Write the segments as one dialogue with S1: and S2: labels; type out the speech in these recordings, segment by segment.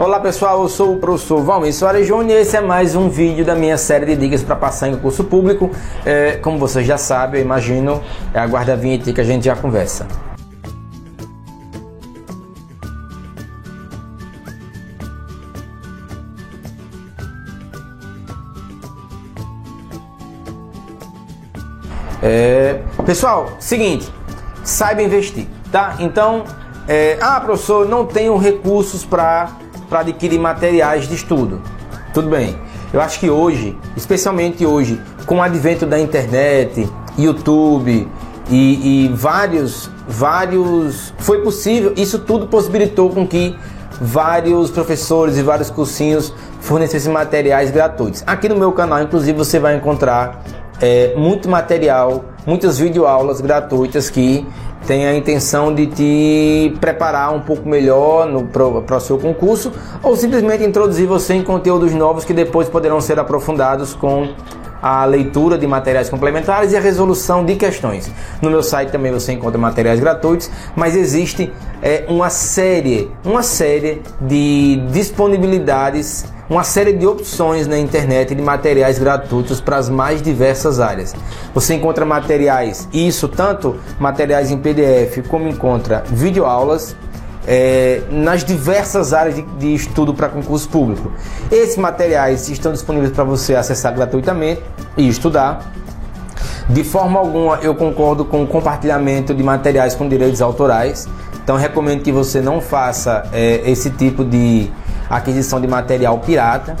S1: Olá pessoal, eu sou o professor Valmir Soares Júnior e esse é mais um vídeo da minha série de dicas para passar em concurso público. É, como vocês já sabem, eu imagino, é a vinheta que a gente já conversa. É, pessoal, seguinte, saiba investir, tá? Então, é, ah, professor, não tenho recursos para adquirir materiais de estudo. Tudo bem. Eu acho que hoje, especialmente hoje, com o advento da internet, YouTube e, e vários, vários, foi possível. Isso tudo possibilitou com que vários professores e vários cursinhos fornecessem materiais gratuitos. Aqui no meu canal, inclusive, você vai encontrar é, muito material, muitas videoaulas gratuitas que tem a intenção de te preparar um pouco melhor para o seu concurso ou simplesmente introduzir você em conteúdos novos que depois poderão ser aprofundados com a leitura de materiais complementares e a resolução de questões. No meu site também você encontra materiais gratuitos, mas existe é, uma série, uma série de disponibilidades, uma série de opções na internet de materiais gratuitos para as mais diversas áreas. Você encontra materiais, isso tanto materiais em PDF como encontra videoaulas, é, nas diversas áreas de, de estudo para concurso público. Esses materiais estão disponíveis para você acessar gratuitamente e estudar. De forma alguma eu concordo com o compartilhamento de materiais com direitos autorais. Então recomendo que você não faça é, esse tipo de aquisição de material pirata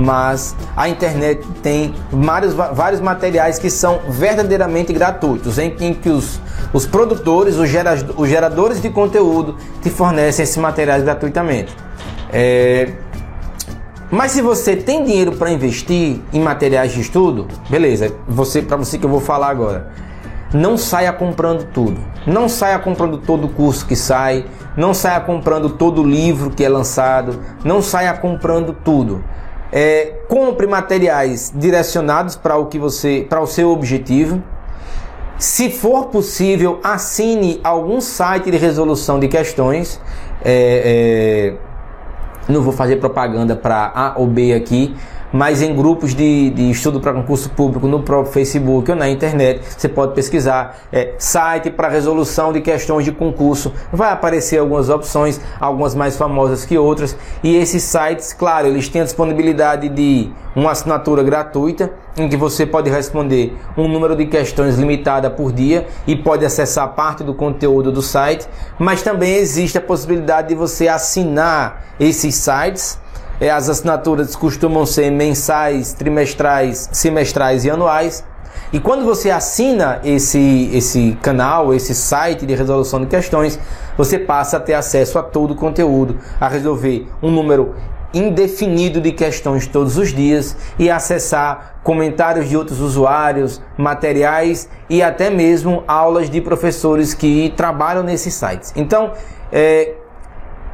S1: mas a internet tem vários, vários materiais que são verdadeiramente gratuitos, em, em que os, os produtores, os, gera, os geradores de conteúdo te fornecem esses materiais gratuitamente. É, mas se você tem dinheiro para investir em materiais de estudo, beleza, você para você que eu vou falar agora. Não saia comprando tudo. Não saia comprando todo o curso que sai, não saia comprando todo o livro que é lançado, não saia comprando tudo. É, compre materiais direcionados para o que você, para o seu objetivo. Se for possível, assine algum site de resolução de questões. É, é, não vou fazer propaganda para A ou B aqui, mas em grupos de, de estudo para concurso público no próprio Facebook ou na internet, você pode pesquisar é, site para resolução de questões de concurso. Vai aparecer algumas opções, algumas mais famosas que outras, e esses sites, claro, eles têm a disponibilidade de uma assinatura gratuita em que você pode responder um número de questões limitada por dia e pode acessar parte do conteúdo do site, mas também existe a possibilidade de você assinar esses sites as assinaturas costumam ser mensais, trimestrais, semestrais e anuais. E quando você assina esse, esse canal, esse site de resolução de questões, você passa a ter acesso a todo o conteúdo, a resolver um número indefinido de questões todos os dias e acessar comentários de outros usuários, materiais e até mesmo aulas de professores que trabalham nesses sites. Então, é,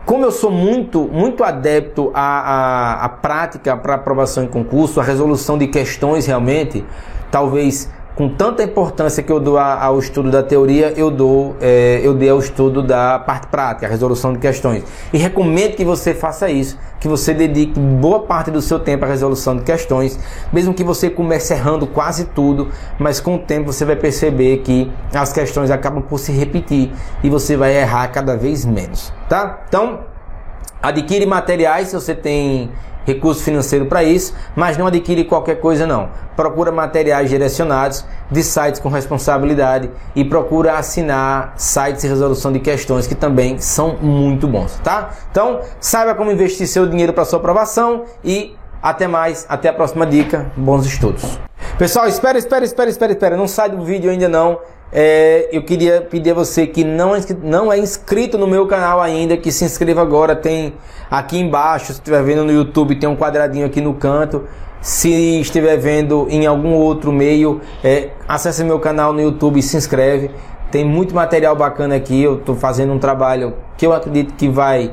S1: como eu sou muito, muito adepto à, à, à prática para aprovação em concurso, a resolução de questões realmente, talvez com tanta importância que eu dou ao estudo da teoria, eu dou, é, eu dei ao estudo da parte prática, a resolução de questões. E recomendo que você faça isso, que você dedique boa parte do seu tempo à resolução de questões, mesmo que você comece errando quase tudo, mas com o tempo você vai perceber que as questões acabam por se repetir e você vai errar cada vez menos, tá? Então, adquire materiais se você tem recurso financeiro para isso, mas não adquire qualquer coisa não. Procura materiais direcionados de sites com responsabilidade e procura assinar sites de resolução de questões que também são muito bons, tá? Então, saiba como investir seu dinheiro para sua aprovação e até mais, até a próxima dica. Bons estudos. Pessoal, espera, espera, espera, espera, espera, não sai do vídeo ainda não é, eu queria pedir a você que não, é não é inscrito no meu canal ainda, que se inscreva agora. Tem aqui embaixo, se estiver vendo no YouTube, tem um quadradinho aqui no canto. Se estiver vendo em algum outro meio, é, acesse meu canal no YouTube e se inscreve. Tem muito material bacana aqui. Eu estou fazendo um trabalho que eu acredito que vai